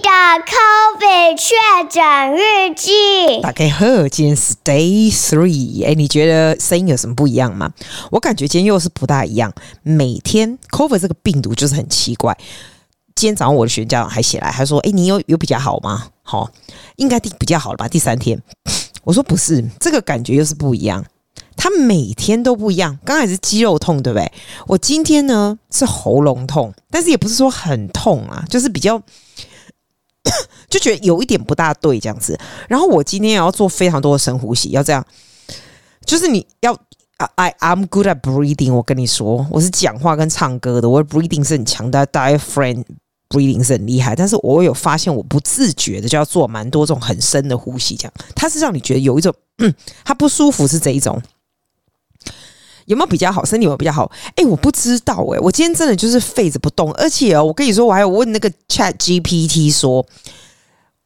的 COVID 确诊日记。大家好，今天是 Day Three。哎，你觉得声音有什么不一样吗？我感觉今天又是不大一样。每天 COVID 这个病毒就是很奇怪。今天早上我的学家长还写来，还说：“哎，你有有比较好吗？好，应该第比较好了吧？第三天。”我说：“不是，这个感觉又是不一样。他每天都不一样。刚才是肌肉痛，对不对？我今天呢是喉咙痛，但是也不是说很痛啊，就是比较。” 就觉得有一点不大对这样子，然后我今天也要做非常多的深呼吸，要这样，就是你要 I I'm good at breathing。我跟你说，我是讲话跟唱歌的，我的 breathing 是很强的，diaphragm breathing 是很厉害。但是我有发现，我不自觉的就要做蛮多这种很深的呼吸，这样它是让你觉得有一种，嗯，它不舒服是这一种。有没有比较好？身体有没有比较好？哎，我不知道哎、我今天真的就是废着不动，而且哦，我跟你说，我还有问那个 Chat GPT 说，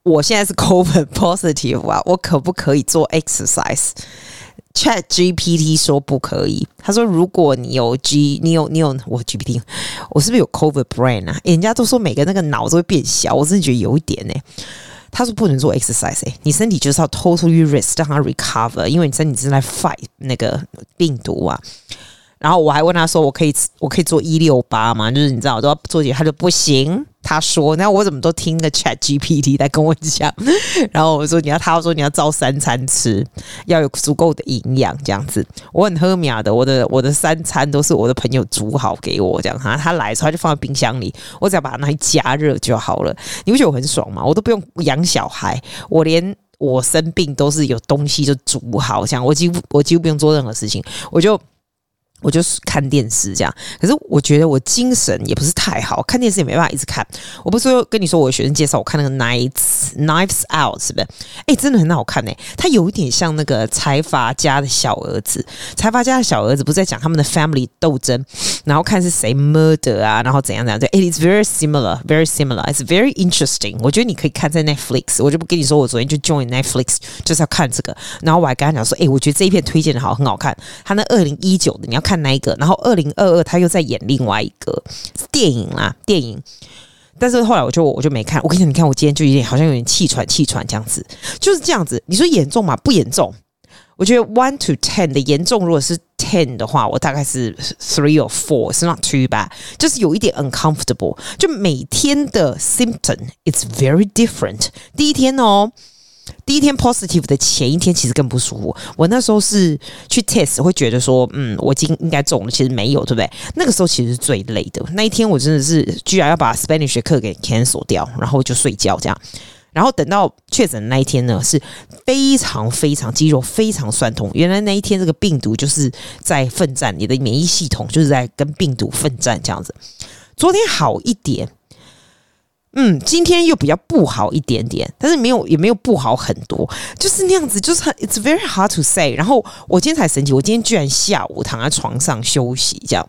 我现在是 COVID positive 啊，我可不可以做 exercise？Chat GPT 说不可以。他说，如果你有 G，你有你有我 GPT，我是不是有 COVID brain 啊？人家都说每个那个脑都会变小，我真的觉得有一点呢、他说不能做 exercise，欸，你身体就是要 totally rest，让它 recover，因为你身体正在 fight 那个病毒啊。然后我还问他说，我可以我可以做一六八吗？就是你知道都要做几，他说不行。他说，那我怎么都听个 Chat GPT 在跟我讲？然后我说你要，他说你要照三餐吃，要有足够的营养这样子。我很喝米的，我的我的三餐都是我的朋友煮好给我这样哈。他来他就放在冰箱里，我只要把它拿去加热就好了。你不觉得我很爽吗？我都不用养小孩，我连我生病都是有东西就煮好，这样我几乎我几乎不用做任何事情，我就。我就是看电视这样，可是我觉得我精神也不是太好，看电视也没办法一直看。我不是说跟你说，我的学生介绍我看那个 Knives Knives Out 是不是？哎、真的很好看哎、欸，它有一点像那个财阀家的小儿子。财阀家的小儿子不是在讲他们的 family 斗争，然后看是谁 murder 啊，然后怎样怎样。对，It is very similar, very similar. It's very interesting. 我觉得你可以看在 Netflix。我就不跟你说，我昨天就 join Netflix 就是要看这个。然后我还跟他讲说，哎、我觉得这一片推荐的好，很好看。他那二零一九的你要。看哪一个？然后二零二二他又在演另外一个电影啦，电影。但是后来我就我就没看。我跟你讲，你看我今天就有点好像有点气喘气喘这样子，就是这样子。你说严重吗？不严重。我觉得 one to ten 的严重，如果是 ten 的话，我大概是 three or four，是 not too bad，就是有一点 uncomfortable。就每天的 symptom it's very different。第一天哦。第一天 positive 的前一天其实更不舒服。我那时候是去 test，会觉得说，嗯，我今应该中了，其实没有，对不对？那个时候其实是最累的。那一天我真的是居然要把 Spanish 课给 cancel 掉，然后就睡觉这样。然后等到确诊那一天呢，是非常非常肌肉非常酸痛。原来那一天这个病毒就是在奋战，你的免疫系统就是在跟病毒奋战这样子。昨天好一点。嗯，今天又比较不好一点点，但是没有也没有不好很多，就是那样子，就是很 It's very hard to say。然后我今天才神奇，我今天居然下午躺在床上休息，这样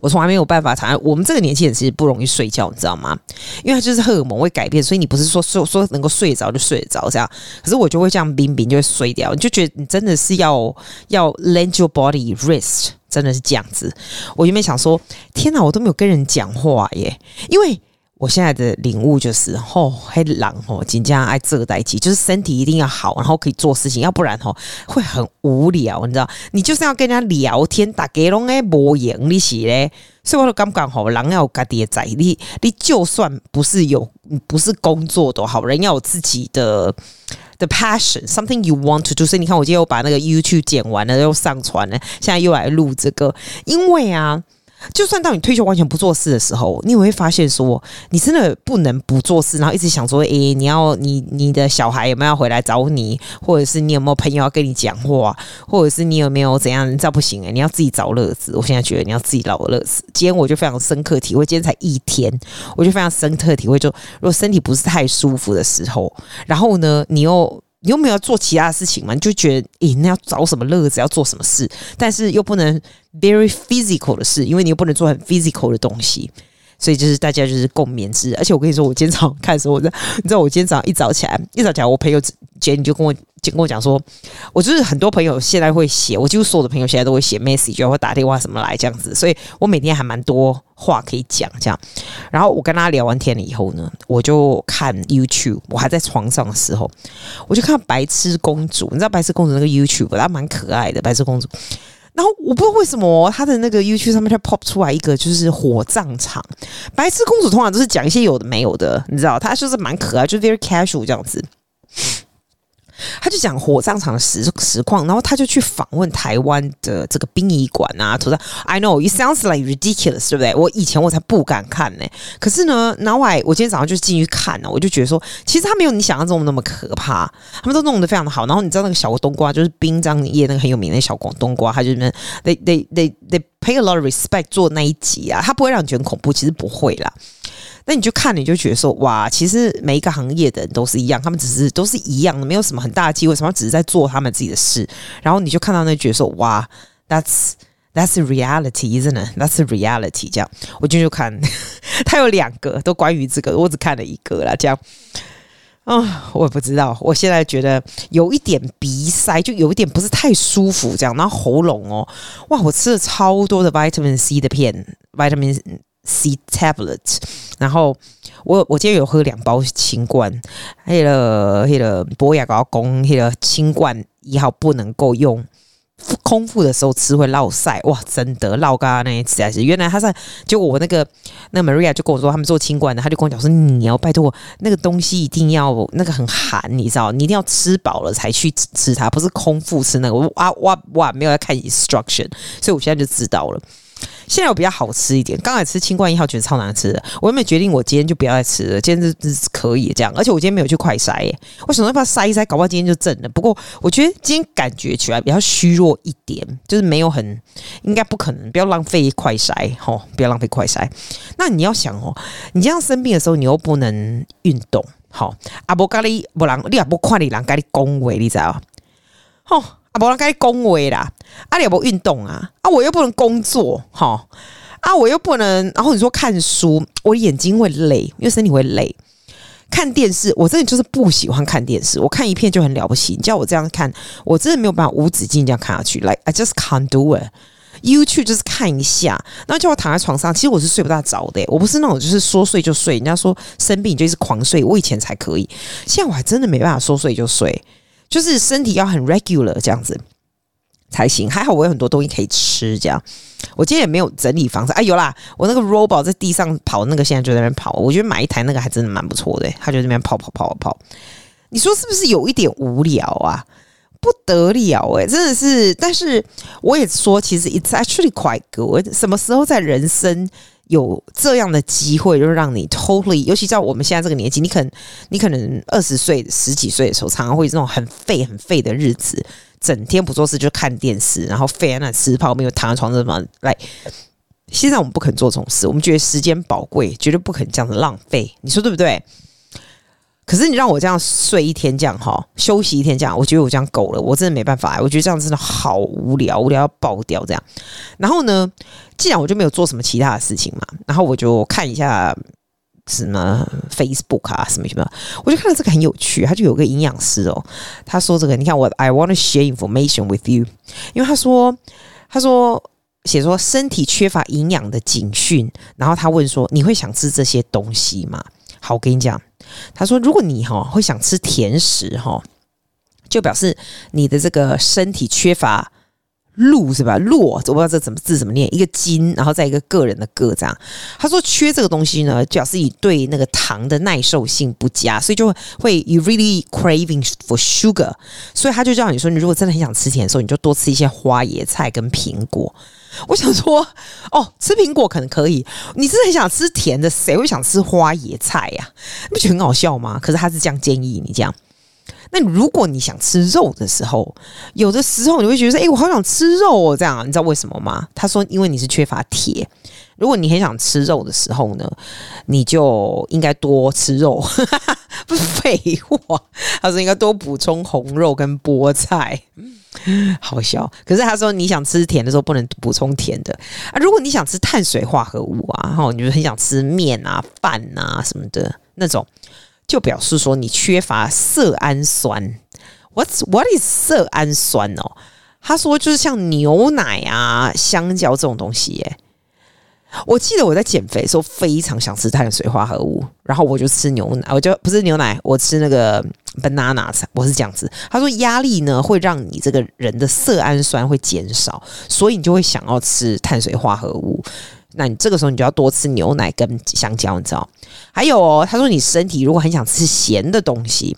我从来没有办法躺。我们这个年纪人其实不容易睡觉，你知道吗？因为它就是荷尔蒙会改变，所以你不是说说说能够睡着就睡着这样。可是我就会这样冰冰就会睡掉，你就觉得你真的是要要 let your body rest，真的是这样子。我原本想说，天哪，我都没有跟人讲话耶，因为。我现在的领悟就是，吼、哦，黑狼吼，紧张爱这个代志，就是身体一定要好，然后可以做事情，要不然吼会很无聊，你知道？你就是要跟人家聊天，打给龙诶无用，你是嘞，所以我就刚刚好，人要有家己的在，你你就算不是有不是工作都好，人要有自己的的 passion，something you want to do。所以你看，我今天又把那个 YouTube 剪完了，又上传了，现在又来录这个，因为啊。就算到你退休完全不做事的时候，你也会发现说，你真的不能不做事，然后一直想说，诶、你要你你的小孩有没有要回来找你，或者是你有没有朋友要跟你讲话，或者是你有没有怎样？你这不行诶、你要自己找乐子。我现在觉得你要自己找乐子。今天我就非常深刻体会，今天才一天，我就非常深刻体会，就如果身体不是太舒服的时候，然后呢，你又。你又没有做其他的事情嘛？你就觉得，诶，那要找什么乐子？要做什么事？但是又不能 very physical 的事，因为你又不能做很 physical 的东西。所以就是大家就是共勉之。而且我跟你说，我今天早上看的时候，我在你知道，我今天早上一早起来，一早起来，我朋友姐你就跟我就跟我讲说，我就是很多朋友现在会写，我几乎所有的朋友现在都会写 message，或打电话什么来这样子，所以我每天还蛮多话可以讲这样。然后我跟他聊完天了以后呢，我就看 YouTube，我还在床上的时候，我就看白痴公主，你知道白痴公主那个 YouTube，她蛮可爱的白痴公主。然后我不知道为什么他的那个 YouTube 上面就 pop 出来一个就是火葬场，白痴公主通常都是讲一些有的没有的，你知道，她就是蛮可爱，就 very casual 这样子。他就讲火葬场的实实况，然后他就去访问台湾的这个殡仪馆啊，图上 I know it sounds like ridiculous，对不对？我以前我才不敢看呢、欸，可是呢，然后我今天早上就进去看了，我就觉得说，其实他没有你想象中那么可怕，他们都弄得非常的好。然后你知道那个小冬瓜，就是殡葬业那个很有名的小广冬瓜，他就是 they they they they pay a lot of respect 做那一集啊，他不会让你觉得恐怖，其实不会啦。那你就看，你就觉得说，哇，其实每一个行业的人都是一样，他们只是都是一样的，没有什么很大的机会，什么只是在做他们自己的事。然后你就看到那，觉得说，哇，that's that's reality，isn't it？That's reality。这样，我就就看，他有两个都关于这个，我只看了一个啦。这样，啊、我也不知道，我现在觉得有一点鼻塞，就有一点不是太舒服，这样，然后喉咙哦，哇，我吃了超多的 vitamin C 的片，vitamin。C tablet，然后我我今天有喝两包清冠，那个那个博雅高公那个清冠一号不能够用，空腹的时候吃会落晒，哇，真的落嘎那实在是，原来他在就我那个那 Maria 就跟我说他们做清冠的，他就跟我讲说你要拜托那个东西一定要那个很寒，你知道，你一定要吃饱了才去吃它，不是空腹吃那个，哇哇哇，没有在看 instruction，所以我现在就知道了。现在我比较好吃一点，刚才吃清冠一号觉得超难吃的，我有没有决定我今天就不要再吃了？今天是可以这样，而且我今天没有去快筛耶，我想说把它筛一筛，搞不好今天就正了。不过我觉得今天感觉起来比较虚弱一点，就是没有很，应该不可能，不要浪费快筛吼，不要浪费快筛。那你要想哦，你这样生病的时候，你又不能运动，好，阿伯咖喱不让，你也不看你人咖喱恭维，你知道？吼。啊，不然该恭维啦！啊，你也不运动啊？啊，我又不能工作，哈！啊，我又不能。然后你说看书，我眼睛会累，因为身体会累。看电视，我真的就是不喜欢看电视。我看一片就很了不起，你叫我这样看，我真的没有办法无止境这样看下去。Like I just can't do it。YouTube 就是看一下，然后叫我躺在床上，其实我是睡不大着的。我不是那种就是说睡就睡，人家说生病就一直狂睡，我以前才可以，现在我还真的没办法说睡就睡。就是身体要很 regular 这样子才行，还好我有很多东西可以吃。这样，我今天也没有整理房子。哎，有啦，我那个 robot 在地上跑，那个现在就在那边跑。我觉得买一台那个还真的蛮不错的，他就在那边跑跑跑跑。你说是不是有一点无聊啊？不得了哎，真的是。但是我也说，其实 it's actually quite good。什么时候在人生？有这样的机会，就是让你 totally，尤其在我们现在这个年纪，你可能你可能二十岁、十几岁的时候，常常会这种很废、很废的日子，整天不做事就看电视，然后废在那吃泡面，又躺在床上什么来。现在我们不肯做这种事，我们觉得时间宝贵，绝对不肯这样子浪费。你说对不对？可是你让我这样睡一天，这样哈，休息一天，这样，我觉得我这样够了，我真的没办法。我觉得这样真的好无聊，无聊要爆掉这样。然后呢，既然我就没有做什么其他的事情嘛，然后我就看一下什么 Facebook 啊，什么什么，我就看到这个很有趣，他就有个营养师哦，他说这个，你看我 I want to share information with you，因为他说他说写说身体缺乏营养的警讯，然后他问说你会想吃这些东西吗？好，我跟你讲。他说：“如果你哈会想吃甜食哈，就表示你的这个身体缺乏路是吧？路我不知道这怎么字怎么念，一个金，然后再一个个人的个这样。他说缺这个东西呢，表示你对那个糖的耐受性不佳，所以就会 you really craving for sugar。所以他就叫你说，你如果真的很想吃甜的时候，你就多吃一些花椰菜跟苹果。”我想说，哦，吃苹果可能可以。你是很想吃甜的，谁会想吃花椰菜呀？你不觉得很好笑吗？可是他是这样建议你这样。那如果你想吃肉的时候，有的时候你会觉得说，哎，我好想吃肉哦，这样，你知道为什么吗？他说，因为你是缺乏铁。如果你很想吃肉的时候呢，你就应该多吃肉。不是废话，他说应该多补充红肉跟菠菜。好笑。可是他说你想吃甜的时候不能补充甜的啊。如果你想吃碳水化合物啊，然后你就很想吃面啊、饭啊什么的那种，就表示说你缺乏色氨酸。What's what is 色氨酸哦？他说就是像牛奶啊、香蕉这种东西耶。我记得我在减肥的时候非常想吃碳水化合物，然后我就吃牛奶，我就不是牛奶，我吃那个 banana，我是这样子。他说压力呢会让你这个人的色氨酸会减少，所以你就会想要吃碳水化合物。那你这个时候你就要多吃牛奶跟香蕉，你知道？还有哦，他说你身体如果很想吃咸的东西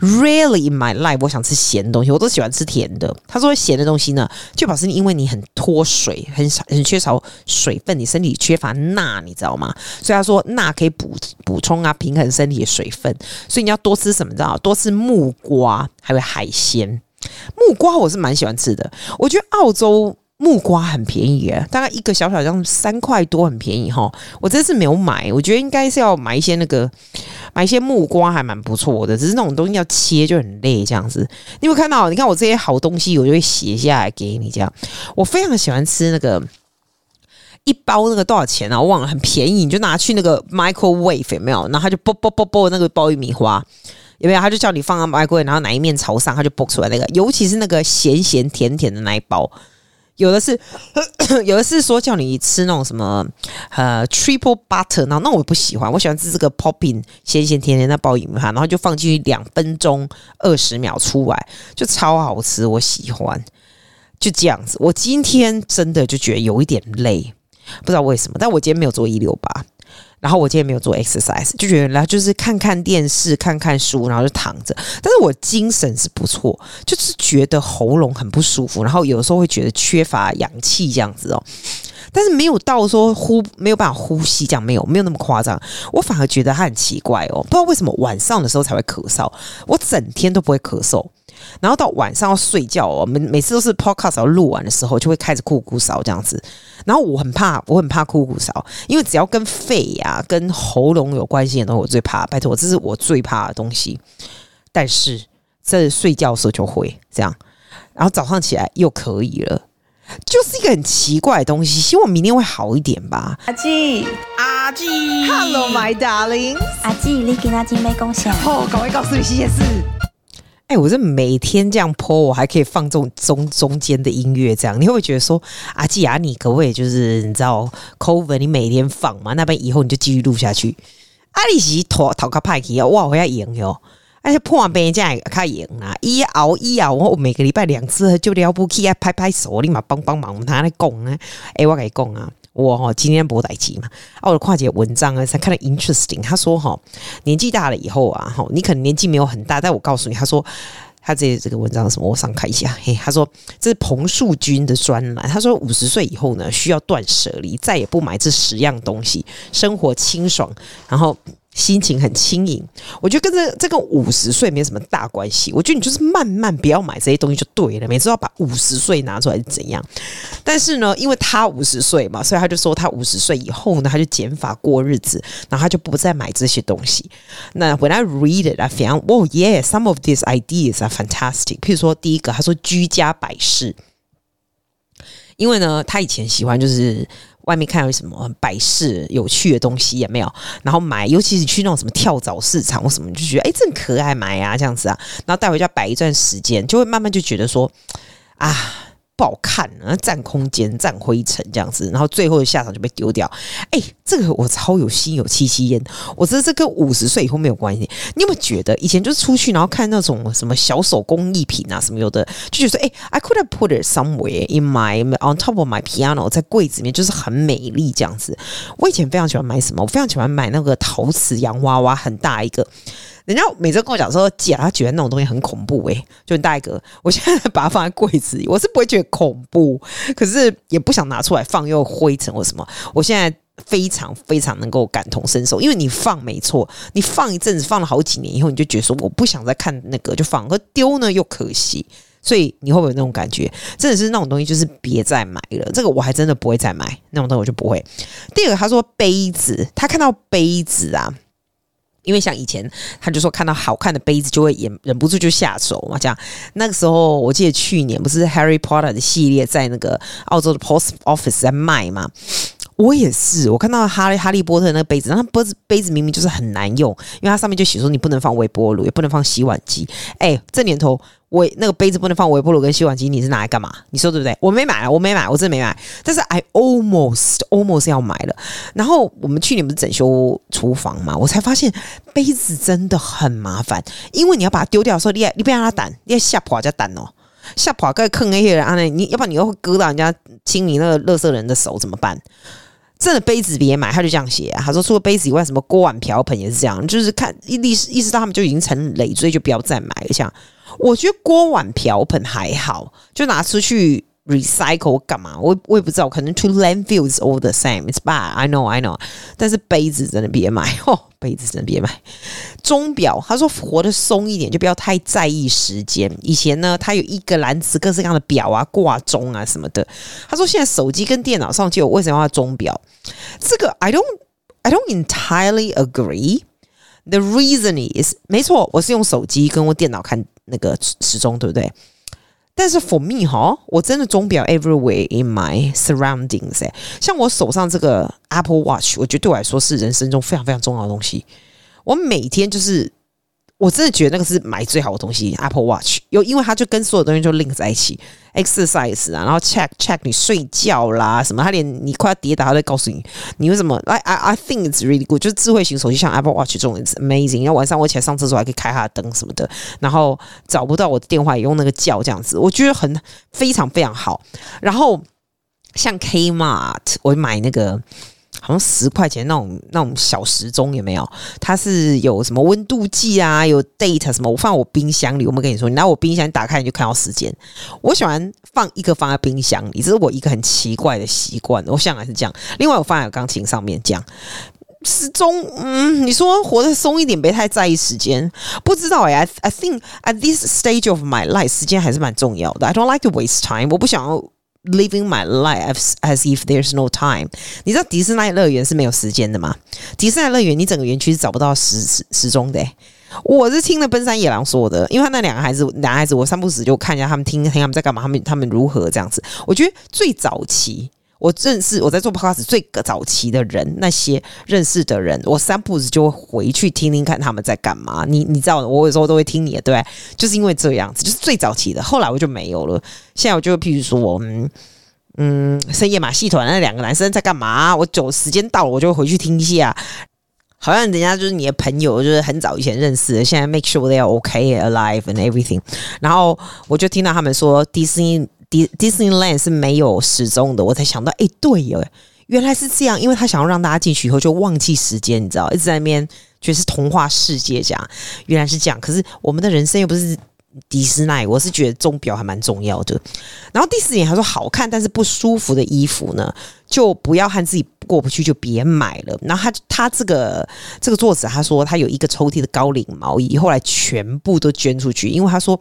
，Really in my life，我想吃咸的东西，我都喜欢吃甜的。他说咸的东西呢，就表示你因为你很脱水，很少很缺少水分，你身体缺乏钠，你知道吗？所以他说钠可以补补充啊，平衡身体的水分。所以你要多吃什么？知道？多吃木瓜，还有海鲜。木瓜我是蛮喜欢吃的，我觉得澳洲。木瓜很便宜耶，大概一个小小这样三块多，很便宜哈。我这次没有买，我觉得应该是要买一些那个，买一些木瓜还蛮不错的。只是那种东西要切就很累，这样子。你有没有看到？你看我这些好东西，我就会写下来给你。这样，我非常喜欢吃那个一包那个多少钱啊？我忘了，很便宜，你就拿去那个 microwave 有没有？然后他就啵啵啵啵那个爆玉米花有没有？他就叫你放到 microwave，然后哪一面朝上，他就啵出来那个。尤其是那个咸咸甜甜的那一包。有的是，有的是说叫你吃那种什么呃 triple butter，那那我不喜欢，我喜欢吃这个 popping 咸咸甜甜的爆米花，然后就放进去两分钟二十秒出来，就超好吃，我喜欢。就这样子，我今天真的就觉得有一点累，不知道为什么，但我今天没有做一六八。然后我今天没有做 exercise，就觉得来就是看看电视、看看书，然后就躺着。但是我精神是不错，就是觉得喉咙很不舒服，然后有时候会觉得缺乏氧气这样子哦。但是没有到说呼没有办法呼吸这样，没有没有那么夸张。我反而觉得他很奇怪哦，不知道为什么晚上的时候才会咳嗽，我整天都不会咳嗽。然后到晚上要睡觉哦，每每次都是 podcast 要录完的时候，就会开始酷酷嗽这样子。然后我很怕，我很怕酷酷嗽，因为只要跟肺呀、啊、跟喉咙有关系的东西，我最怕。拜托，这是我最怕的东西。但是在睡觉的时候就会这样，然后早上起来又可以了，就是一个很奇怪的东西。希望明天会好一点吧。阿季，阿季，Hello my darling，阿季，你给阿金杯贡献。哦，赶快告诉你这件事。哎、我这每天这样播我还可以放这种中中间的音乐，这样你会不会觉得说，阿季啊，你可不可以就是你知道，cover 你每天放嘛？那边以后你就继续录下去。阿里是讨讨个派气啊，哇，我要赢哟！而且破完别人家也开赢啊，一熬一熬，我每个礼拜两次就了不起啊，拍拍手，立马帮帮忙，他来讲啊。哎、我跟你讲啊。我哈今天不待机嘛，啊，我的跨界文章啊，才看到 interesting。他说哈，年纪大了以后啊，哈，你可能年纪没有很大，但我告诉你，他说他这这个文章什么？我上看一下，嘿，他说这是彭树军的专栏。他说五十岁以后呢，需要断舍离，再也不买这十样东西，生活清爽，然后。心情很轻盈，我觉得跟这这个五十岁没什么大关系。我觉得你就是慢慢不要买这些东西就对了，每次要把五十岁拿出来怎样？但是呢，因为他五十岁嘛，所以他就说他五十岁以后呢，他就减法过日子，然后他就不再买这些东西。那 When I read it, I found, oh yeah, some of these ideas are fantastic。譬如说，第一个他说居家摆饰，因为呢，他以前喜欢就是。外面看有什么摆饰有趣的东西也没有，然后买，尤其是去那种什么跳蚤市场或什么，就觉得哎，这可爱，买啊这样子啊，然后带回家摆一段时间，就会慢慢就觉得说啊。不好看，啊，占空间、占灰尘这样子，然后最后的下场就被丢掉。哎、欸，这个我超有心有戚戚焉。我觉得这跟五十岁以后没有关系。你有没有觉得以前就是出去然后看那种什么小手工艺品啊什么有的，就觉得哎、I could have put it somewhere in my on top of my piano，在柜子里面就是很美丽这样子。我以前非常喜欢买什么，我非常喜欢买那个陶瓷洋娃娃，很大一个。人家每次跟我讲说，姐，他觉得那种东西很恐怖诶、就很大一个。我现在把它放在柜子里，我是不会觉得恐怖，可是也不想拿出来放，又灰尘或什么。我现在非常非常能够感同身受，因为你放没错，你放一阵子，放了好几年以后，你就觉得说我不想再看那个，就放，可丢呢又可惜。所以你会不会有那种感觉？真的是那种东西，就是别再买了。这个我还真的不会再买那种东西，我就不会。第二个，他说杯子，他看到杯子啊。因为像以前，他就说看到好看的杯子就会忍忍不住就下手嘛。这样那个时候，我记得去年不是 Harry Potter 的系列在那个澳洲的 Post Office 在卖嘛。我也是，我看到哈利哈利波特那个杯子，然后杯子杯子明明就是很难用，因为它上面就写说你不能放微波炉，也不能放洗碗机。哎，这年头。我那个杯子不能放微波炉跟洗碗机，你是拿来干嘛？你说对不对？我没买，我没买，我真的没买。但是 I almost almost 要买了。然后我们去年不是整修厨房嘛，我才发现杯子真的很麻烦，因为你要把它丢掉的时候，你你不要让它弹，你要下破家弹哦，下破盖坑那些人啊，你要不然你又会割到人家清理那个垃圾人的手怎么办？真的杯子别买，他就这样写啊。他说除了杯子以外，什么锅碗瓢盆也是这样，就是看意思意识到他们就已经成累赘，就不要再买了。像。我觉得锅碗瓢盆还好，就拿出去 recycle 干嘛？我我也不知道，可能 to landfill is all the same. It's bad. I know, I know. 但是杯子真的别买 哦，杯子真的别买。钟表，他说活得松一点，就不要太在意时间。以前呢，他有一个篮子各式各样的表啊、挂钟啊什么的。他说现在手机跟电脑上就有，为什么要钟表？这个 I don't, I don't entirely agree. The reason is 没错，我是用手机跟我电脑看。那个时钟对不对？但是 for me 哈，我真的钟表 everywhere in my surroundings 哎，像我手上这个 Apple Watch，我觉得对我来说是人生中非常非常重要的东西。我每天就是。我真的觉得那个是买最好的东西，Apple Watch，有因为它就跟所有东西就 link 在一起，exercise 啊，然后 check check 你睡觉啦什么，它连你快要跌倒，它都告诉你你为什么。I I I think it's really good，就是智慧型手机像 Apple Watch 这种，it's amazing。然后晚上我起来上厕所还可以开它的灯什么的，然后找不到我的电话也用那个叫这样子，我觉得很非常非常好。然后像 Kmart，我买那个。好像十块钱那种那种小时钟有没有？它是有什么温度计啊，有 date 什么？我放我冰箱里。我们跟你说，你拿我冰箱打开，你就看到时间。我喜欢放一个放在冰箱里，这是我一个很奇怪的习惯。我向来是这样。另外，我放在钢琴上面这样。时钟，嗯，你说活得松一点，别太在意时间。不知道哎，I I think at this stage of my life，时间还是蛮重要的。I don't like to waste time。我不想要。Living my life as if there's no time。你知道迪士尼乐园是没有时间的吗？迪士尼乐园你整个园区是找不到时时时钟的。我是听了奔山野狼说的，因为他那两个孩子，男孩子，我三不时就看一下他们听听他们在干嘛，他们他们如何这样子。我觉得最早期。我认识我在做 podcast 最早期的人，那些认识的人，我三步子就会回去听听看他们在干嘛。你你知道，我有时候都会听你的，对，就是因为这样子，就是最早期的。后来我就没有了。现在我就譬如说，我们嗯，深夜马戏团那两个男生在干嘛？我走时间到了，我就回去听一下。好像人家就是你的朋友，就是很早以前认识的，现在 make sure they are okay, alive and everything。然后我就听到他们说迪士尼。迪迪士尼 land 是没有时钟的，我才想到，哎、对耶，原来是这样，因为他想要让大家进去以后就忘记时间，你知道，一直在那边觉得是童话世界这样，原来是这样。可是我们的人生又不是迪士尼，我是觉得钟表还蛮重要的。然后第四点，他说好看但是不舒服的衣服呢，就不要和自己过不去，就别买了。然后他他这个这个作者他说他有一个抽屉的高领毛衣，后来全部都捐出去，因为他说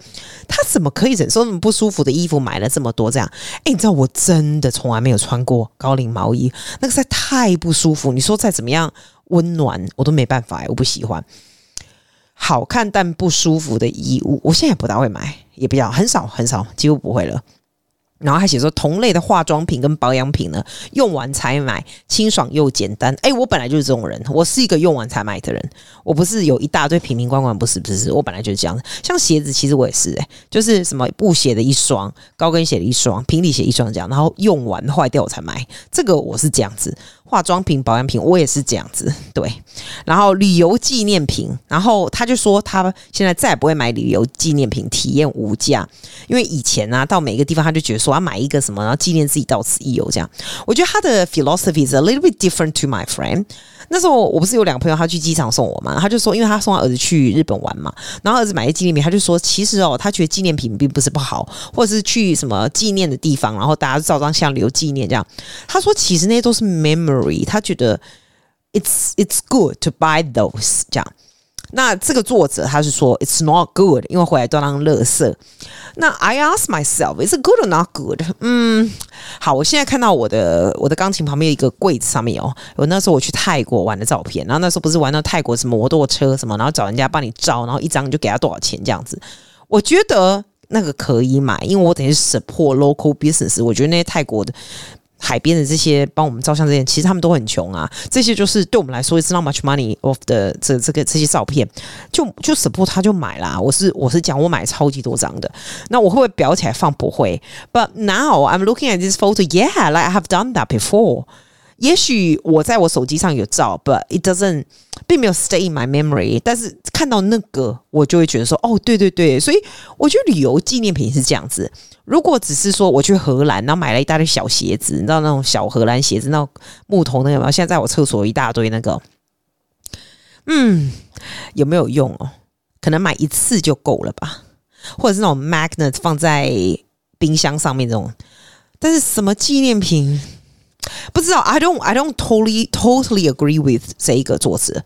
他怎么可以忍受那么不舒服的衣服，买了这么多这样？哎，你知道我真的从来没有穿过高领毛衣，那个实在太不舒服。你说再怎么样温暖，我都没办法，我不喜欢。好看但不舒服的衣物，我现在也不大会买，也比较很少很少，几乎不会了。然后还写说，同类的化妆品跟保养品呢，用完才买，清爽又简单。哎，我本来就是这种人，我是一个用完才买的人，我不是有一大堆瓶瓶罐罐，不是不是，我本来就是这样。像鞋子，其实我也是，哎，就是什么布鞋的一双，高跟鞋的一双，平底鞋一双这样，然后用完坏掉我才买，这个我是这样子。化妆品、保养品，我也是这样子，对。然后旅游纪念品，然后他就说他现在再也不会买旅游纪念品，体验无价。因为以前、啊，到每个地方他就觉得说要买一个什么，然后纪念自己到此一游这样。我觉得他的 philosophy is a little bit different to my friend。那时候我不是有两个朋友，他去机场送我嘛，他就说，因为他送他儿子去日本玩嘛，然后儿子买一纪念品，他就说，其实哦，他觉得纪念品并不是不好，或者是去什么纪念的地方，然后大家照张相留纪念这样。他说，其实那些都是 memory，他觉得 it's it's good to buy those 这样。那这个作者他是说 It's not good，因为回来都当垃圾。那 I ask myself Is it good or not good？嗯，好，我现在看到我的我的钢琴旁边有一个柜子上面有我那时候我去泰国玩的照片，然后那时候不是玩到泰国什么摩托车什么，然后找人家帮你照，然后一张你就给他多少钱这样子。我觉得那个可以买，因为我等于是 support local business。我觉得那些泰国的。海边的这些帮我们照相这些，其实他们都很穷啊。这些就是对我们来说，it's not much money of 的这这个这些照片，就就舍不得他就买啦。我是我是讲我买超级多张的，那我会不会裱起来放？不会。But now I'm looking at this photo, yeah, like I have done that before. 也许我在我手机上有照，but it doesn't 并没有 stay in my memory。但是看到那个，我就会觉得说，哦，对对对，所以我觉得旅游纪念品是这样子。如果只是说我去荷兰，然后买了一大堆小鞋子，你知道那种小荷兰鞋子，那种木头那个吗？现在在我厕所一大堆那个，嗯，有没有用哦？可能买一次就够了吧，或者是那种 magnet 放在冰箱上面这种。但是什么纪念品？不知道，I don't, I don't totally, totally agree with 这一个作者。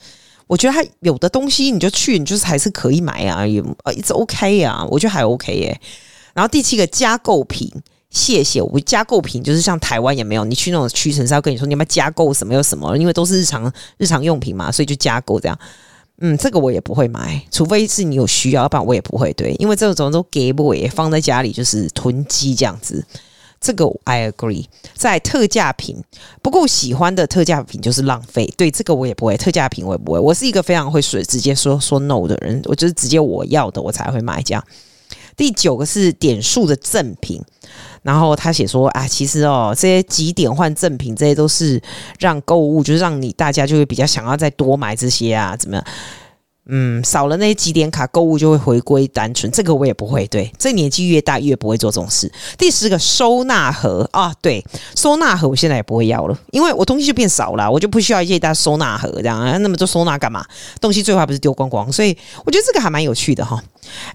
我觉得他有的东西你就去，你就是还是可以买啊，也呃，it's OK 啊，我觉得还 OK 耶、然后第七个加购品，谢谢。我加购品就是像台湾也没有，你去那种屈臣氏要跟你说你要不要加购什么有什么，因为都是日常日常用品嘛，所以就加购这样。嗯，这个我也不会买，除非是你有需要，要不然我也不会。对，因为这种都给不给放在家里就是囤积这样子。这个 I agree，在特价品不够喜欢的特价品就是浪费。对，这个我也不会，特价品我也不会。我是一个非常会说直接说说 no 的人，我就是直接我要的我才会买这样。第九个是点数的赠品，然后他写说啊，其实哦，这些几点换赠品，这些都是让购物，就是让你大家就会比较想要再多买这些啊，怎么样？嗯，少了那些集点卡，购物就会回归单纯。这个我也不会。对，这年纪越大越不会做这种事。第十个收纳盒啊，对，收纳盒我现在也不会要了，因为我东西就变少了，我就不需要一些大收纳盒这样啊。那么多收纳干嘛？东西最后还不是丢光光？所以我觉得这个还蛮有趣的哈。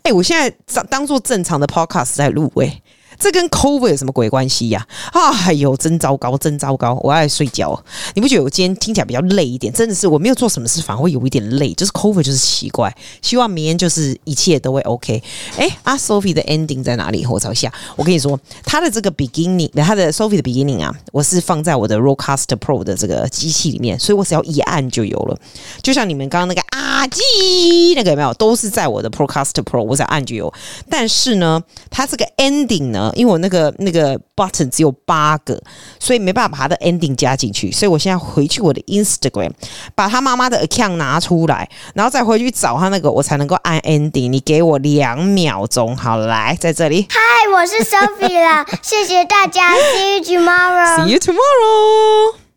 哎，我现在当当做正常的 podcast 在录诶。这跟 COVID 有什么鬼关系呀？啊，哎呦，真糟糕，真糟糕！我爱睡觉。你不觉得我今天听起来比较累一点？真的是我没有做什么事，反而会有一点累。就是 COVID 就是奇怪。希望明天就是一切都会 OK。哎，啊，Sophie 的 ending 在哪里？我找一下。我跟你说，他的这个 beginning，他的 Sophie 的 beginning 啊，我是放在我的 Rocaster Pro 的这个机器里面，所以我只要一按就有了。就像你们刚刚那个啊叽那个有没有？都是在我的 Procaster Pro，我只要按就有。但是呢，它这个 ending 呢呢？因为我那个那个 button 只有八个，所以没办法把它的 ending 加进去。所以我现在回去我的 Instagram，把他妈妈的 account 拿出来，然后再回去找他那个，我才能够按 ending。你给我两秒钟，好，来，在这里。嗨，我是 Sophie 啦，谢谢大家，See you tomorrow。See you tomorrow。